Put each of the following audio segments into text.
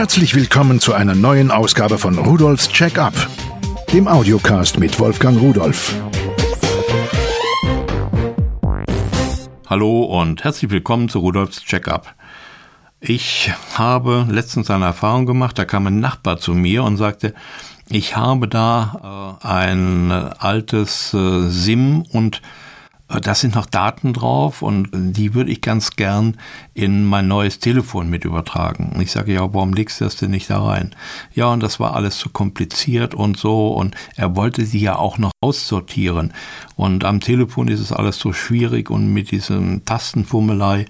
Herzlich willkommen zu einer neuen Ausgabe von Rudolfs Check-up, dem Audiocast mit Wolfgang Rudolf. Hallo und herzlich willkommen zu Rudolfs Check-up. Ich habe letztens eine Erfahrung gemacht, da kam ein Nachbar zu mir und sagte, ich habe da äh, ein altes äh, SIM und äh, da sind noch Daten drauf und die würde ich ganz gern in mein neues Telefon mit übertragen. Und ich sage, ja, warum legst du das denn nicht da rein? Ja, und das war alles zu kompliziert und so und er wollte sie ja auch noch aussortieren. Und am Telefon ist es alles so schwierig und mit diesem Tastenfummelei,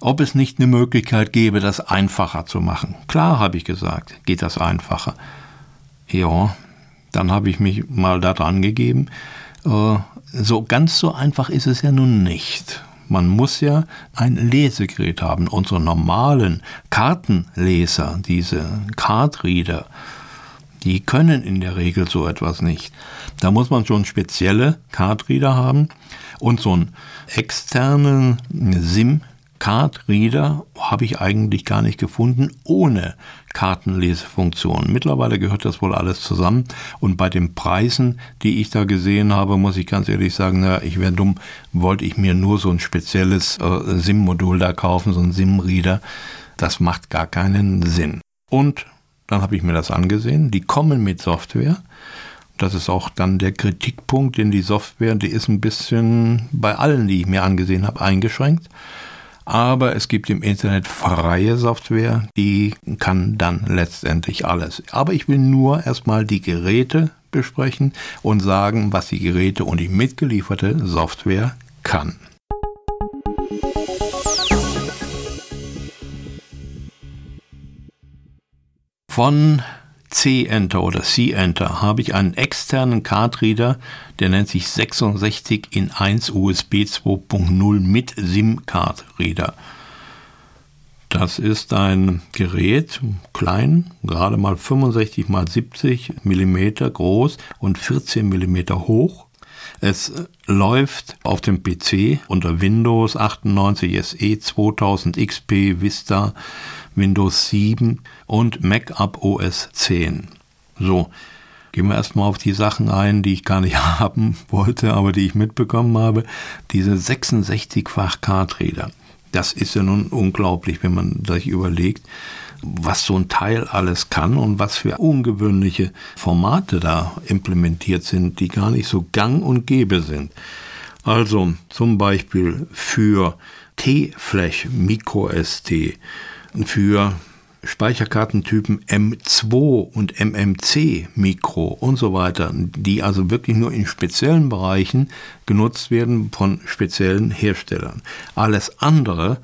ob es nicht eine Möglichkeit gäbe, das einfacher zu machen. Klar, habe ich gesagt, geht das einfacher. Ja, dann habe ich mich mal da dran gegeben. So ganz so einfach ist es ja nun nicht. Man muss ja ein Lesegerät haben. Unsere normalen Kartenleser, diese Cardreader, die können in der Regel so etwas nicht. Da muss man schon spezielle Cardreader haben und so einen externen SIM Card Reader habe ich eigentlich gar nicht gefunden ohne Kartenlesefunktion. Mittlerweile gehört das wohl alles zusammen und bei den Preisen, die ich da gesehen habe, muss ich ganz ehrlich sagen, na, ich wäre dumm, wollte ich mir nur so ein spezielles äh, SIM-Modul da kaufen, so ein SIM-Reader. Das macht gar keinen Sinn. Und dann habe ich mir das angesehen. Die kommen mit Software. Das ist auch dann der Kritikpunkt, denn die Software, die ist ein bisschen bei allen, die ich mir angesehen habe, eingeschränkt aber es gibt im Internet freie Software, die kann dann letztendlich alles. Aber ich will nur erstmal die Geräte besprechen und sagen, was die Geräte und die mitgelieferte Software kann. Von C-Enter oder C-Enter habe ich einen externen Card-Reader, der nennt sich 66 in 1 USB 2.0 mit SIM-Card-Reader. Das ist ein Gerät, klein, gerade mal 65 mal 70 mm groß und 14 mm hoch. Es läuft auf dem PC unter Windows 98 SE 2000 XP Vista Windows 7 und Mac Up OS 10. So, gehen wir erstmal auf die Sachen ein, die ich gar nicht haben wollte, aber die ich mitbekommen habe. Diese 66-fach Karträder. Das ist ja nun unglaublich, wenn man sich überlegt, was so ein Teil alles kann und was für ungewöhnliche Formate da implementiert sind, die gar nicht so gang und gäbe sind. Also zum Beispiel für T-Flash Micro SD für Speicherkartentypen M2 und MMC Mikro und so weiter, die also wirklich nur in speziellen Bereichen genutzt werden von speziellen Herstellern. Alles andere,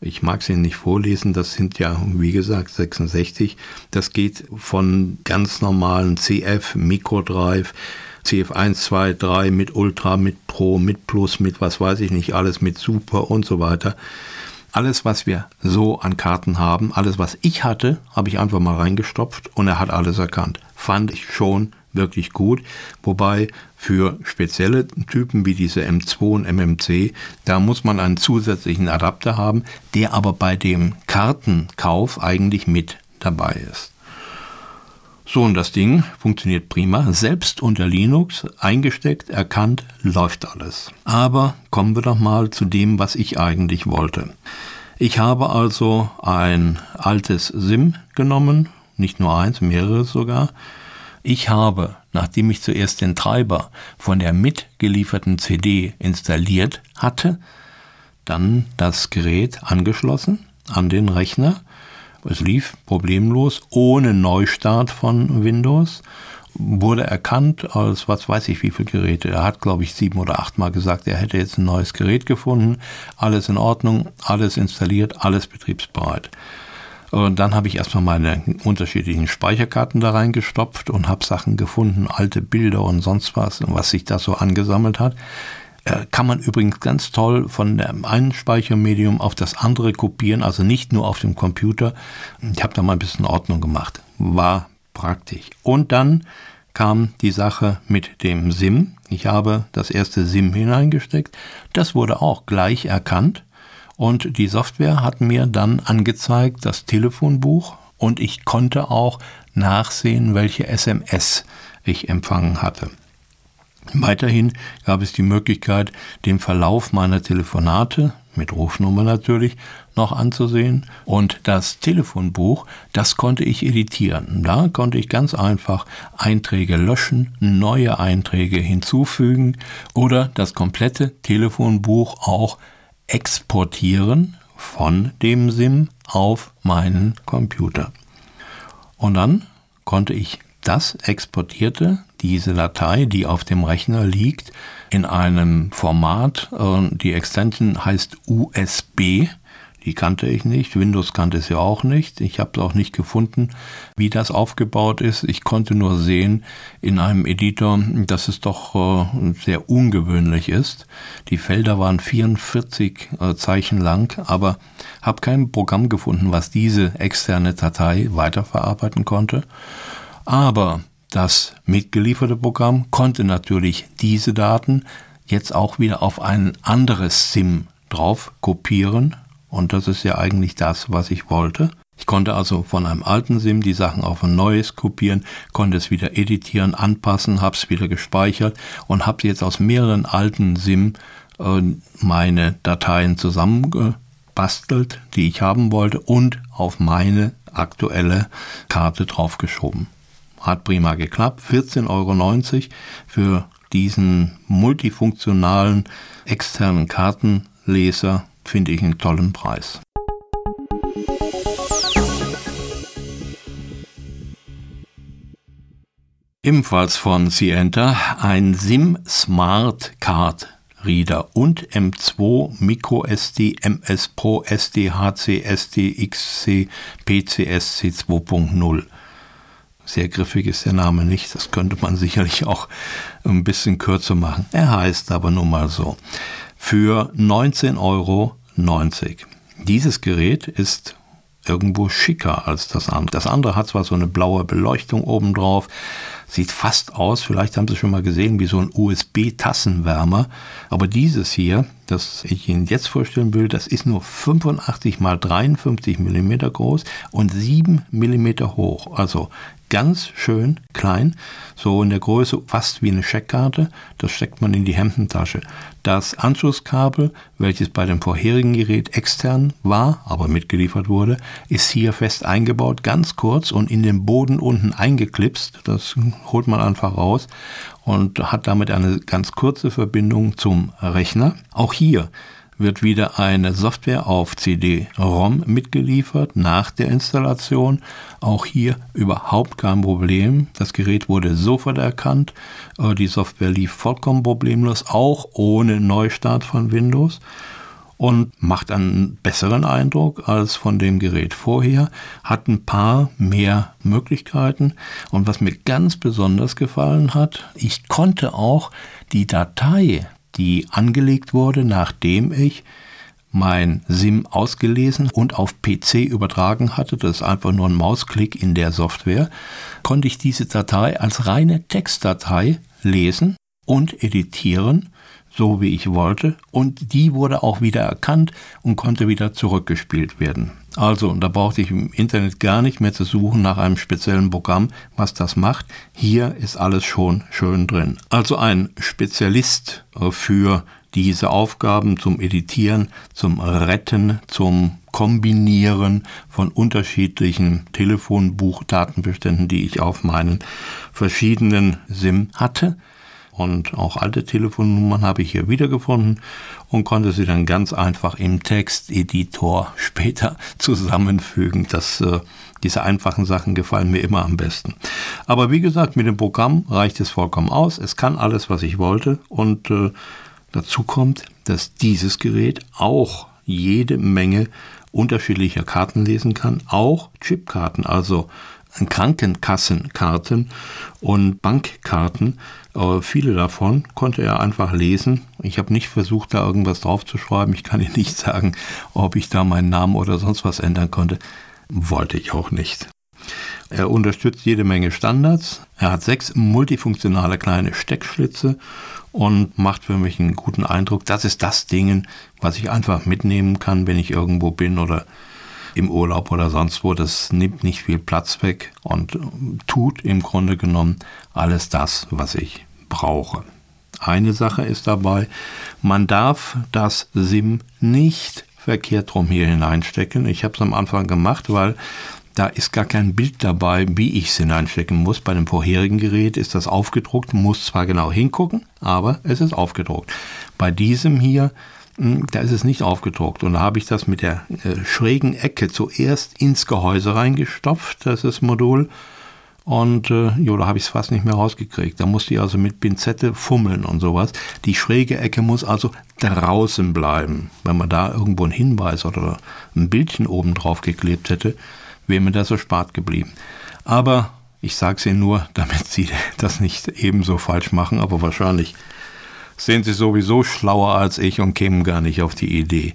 ich mag es Ihnen nicht vorlesen, das sind ja, wie gesagt, 66, das geht von ganz normalen CF, Microdrive, CF1, 2, 3 mit Ultra, mit Pro, mit Plus, mit was weiß ich nicht, alles mit Super und so weiter alles, was wir so an Karten haben, alles, was ich hatte, habe ich einfach mal reingestopft und er hat alles erkannt. Fand ich schon wirklich gut. Wobei für spezielle Typen wie diese M2 und MMC, da muss man einen zusätzlichen Adapter haben, der aber bei dem Kartenkauf eigentlich mit dabei ist. So, und das Ding funktioniert prima. Selbst unter Linux eingesteckt, erkannt, läuft alles. Aber kommen wir doch mal zu dem, was ich eigentlich wollte. Ich habe also ein altes SIM genommen, nicht nur eins, mehrere sogar. Ich habe, nachdem ich zuerst den Treiber von der mitgelieferten CD installiert hatte, dann das Gerät angeschlossen an den Rechner es lief problemlos, ohne Neustart von Windows, wurde erkannt als was weiß ich wie viele Geräte. Er hat, glaube ich, sieben oder achtmal gesagt, er hätte jetzt ein neues Gerät gefunden. Alles in Ordnung, alles installiert, alles betriebsbereit. Und dann habe ich erstmal meine unterschiedlichen Speicherkarten da reingestopft und habe Sachen gefunden, alte Bilder und sonst was, was sich da so angesammelt hat. Äh, kann man übrigens ganz toll von dem einen Speichermedium auf das andere kopieren, also nicht nur auf dem Computer. Ich habe da mal ein bisschen Ordnung gemacht. War praktisch. Und dann kam die Sache mit dem SIM. Ich habe das erste SIM hineingesteckt. Das wurde auch gleich erkannt. Und die Software hat mir dann angezeigt, das Telefonbuch und ich konnte auch nachsehen, welche SMS ich empfangen hatte. Weiterhin gab es die Möglichkeit, den Verlauf meiner Telefonate, mit Rufnummer natürlich, noch anzusehen. Und das Telefonbuch, das konnte ich editieren. Da konnte ich ganz einfach Einträge löschen, neue Einträge hinzufügen oder das komplette Telefonbuch auch exportieren von dem SIM auf meinen Computer. Und dann konnte ich das exportierte, diese Datei, die auf dem Rechner liegt, in einem Format, die Extension heißt USB, die kannte ich nicht, Windows kannte es ja auch nicht. Ich habe es auch nicht gefunden, wie das aufgebaut ist. Ich konnte nur sehen in einem Editor, dass es doch äh, sehr ungewöhnlich ist. Die Felder waren 44 äh, Zeichen lang, aber habe kein Programm gefunden, was diese externe Datei weiterverarbeiten konnte. Aber das mitgelieferte Programm konnte natürlich diese Daten jetzt auch wieder auf ein anderes SIM drauf kopieren. Und das ist ja eigentlich das, was ich wollte. Ich konnte also von einem alten SIM die Sachen auf ein neues kopieren, konnte es wieder editieren, anpassen, habe es wieder gespeichert und habe jetzt aus mehreren alten SIM äh, meine Dateien zusammengebastelt, die ich haben wollte und auf meine aktuelle Karte draufgeschoben. Hat prima geklappt. 14,90 Euro für diesen multifunktionalen externen Kartenleser finde ich einen tollen Preis. Ebenfalls von Cienta ein SIM Smart Card Reader und M2 Micro SD, MS Pro SD, HC, SD, XC, PCSC 2.0. Sehr griffig ist der Name nicht, das könnte man sicherlich auch ein bisschen kürzer machen. Er heißt aber nun mal so. Für 19,90 Euro. Dieses Gerät ist irgendwo schicker als das andere. Das andere hat zwar so eine blaue Beleuchtung obendrauf, sieht fast aus, vielleicht haben Sie schon mal gesehen, wie so ein USB-Tassenwärmer, aber dieses hier, das ich Ihnen jetzt vorstellen will, das ist nur 85 mal 53 mm groß und 7 mm hoch. Also ganz schön klein, so in der Größe fast wie eine Scheckkarte. Das steckt man in die Hemdentasche. Das Anschlusskabel, welches bei dem vorherigen Gerät extern war, aber mitgeliefert wurde, ist hier fest eingebaut, ganz kurz und in den Boden unten eingeklipst. Das holt man einfach raus und hat damit eine ganz kurze Verbindung zum Rechner. Auch hier wird wieder eine Software auf CD-ROM mitgeliefert nach der Installation. Auch hier überhaupt kein Problem. Das Gerät wurde sofort erkannt. Äh, die Software lief vollkommen problemlos, auch ohne Neustart von Windows und macht einen besseren Eindruck als von dem Gerät vorher, hat ein paar mehr Möglichkeiten und was mir ganz besonders gefallen hat, ich konnte auch die Datei die angelegt wurde, nachdem ich mein SIM ausgelesen und auf PC übertragen hatte, das ist einfach nur ein Mausklick in der Software, konnte ich diese Datei als reine Textdatei lesen und editieren so wie ich wollte, und die wurde auch wieder erkannt und konnte wieder zurückgespielt werden. Also, da brauchte ich im Internet gar nicht mehr zu suchen nach einem speziellen Programm, was das macht. Hier ist alles schon schön drin. Also ein Spezialist äh, für diese Aufgaben zum Editieren, zum Retten, zum Kombinieren von unterschiedlichen Telefonbuchdatenbeständen, die ich auf meinen verschiedenen SIM hatte und auch alte Telefonnummern habe ich hier wiedergefunden und konnte sie dann ganz einfach im Texteditor später zusammenfügen. Das, äh, diese einfachen Sachen gefallen mir immer am besten. Aber wie gesagt, mit dem Programm reicht es vollkommen aus. Es kann alles, was ich wollte und äh, dazu kommt, dass dieses Gerät auch jede Menge unterschiedlicher Karten lesen kann, auch Chipkarten, also Krankenkassenkarten und Bankkarten. Äh, viele davon konnte er einfach lesen. Ich habe nicht versucht, da irgendwas draufzuschreiben. Ich kann Ihnen nicht sagen, ob ich da meinen Namen oder sonst was ändern konnte. Wollte ich auch nicht. Er unterstützt jede Menge Standards. Er hat sechs multifunktionale kleine Steckschlitze und macht für mich einen guten Eindruck. Das ist das Ding, was ich einfach mitnehmen kann, wenn ich irgendwo bin oder im Urlaub oder sonst wo. Das nimmt nicht viel Platz weg und tut im Grunde genommen alles das, was ich brauche. Eine Sache ist dabei, man darf das SIM nicht verkehrt rum hier hineinstecken. Ich habe es am Anfang gemacht, weil da ist gar kein Bild dabei, wie ich es hineinstecken muss. Bei dem vorherigen Gerät ist das aufgedruckt, muss zwar genau hingucken, aber es ist aufgedruckt. Bei diesem hier, da ist es nicht aufgedruckt. Und da habe ich das mit der äh, schrägen Ecke zuerst ins Gehäuse reingestopft, das ist Modul. Und äh, jo, da habe ich es fast nicht mehr rausgekriegt. Da musste ich also mit Pinzette fummeln und sowas. Die schräge Ecke muss also draußen bleiben. Wenn man da irgendwo einen Hinweis oder ein Bildchen oben drauf geklebt hätte, wäre mir das erspart geblieben. Aber ich sage es Ihnen nur, damit Sie das nicht ebenso falsch machen, aber wahrscheinlich sind Sie sowieso schlauer als ich und kämen gar nicht auf die Idee.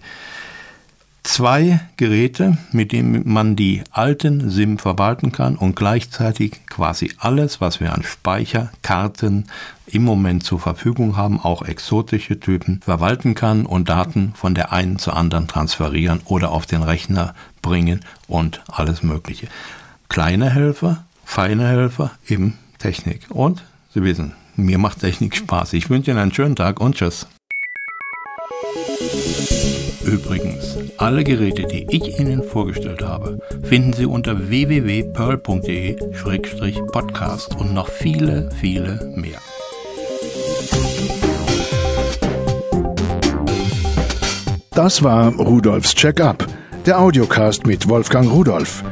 Zwei Geräte, mit denen man die alten SIM verwalten kann und gleichzeitig quasi alles, was wir an Speicherkarten im Moment zur Verfügung haben, auch exotische Typen, verwalten kann und Daten von der einen zur anderen transferieren oder auf den Rechner bringen und alles Mögliche. Kleine Helfer, feine Helfer, eben Technik. Und Sie wissen, mir macht Technik Spaß. Ich wünsche Ihnen einen schönen Tag und tschüss. Übrigens, alle Geräte, die ich Ihnen vorgestellt habe, finden Sie unter www.pearl.de-podcast und noch viele, viele mehr. Das war Rudolfs Check-up, der Audiocast mit Wolfgang Rudolf.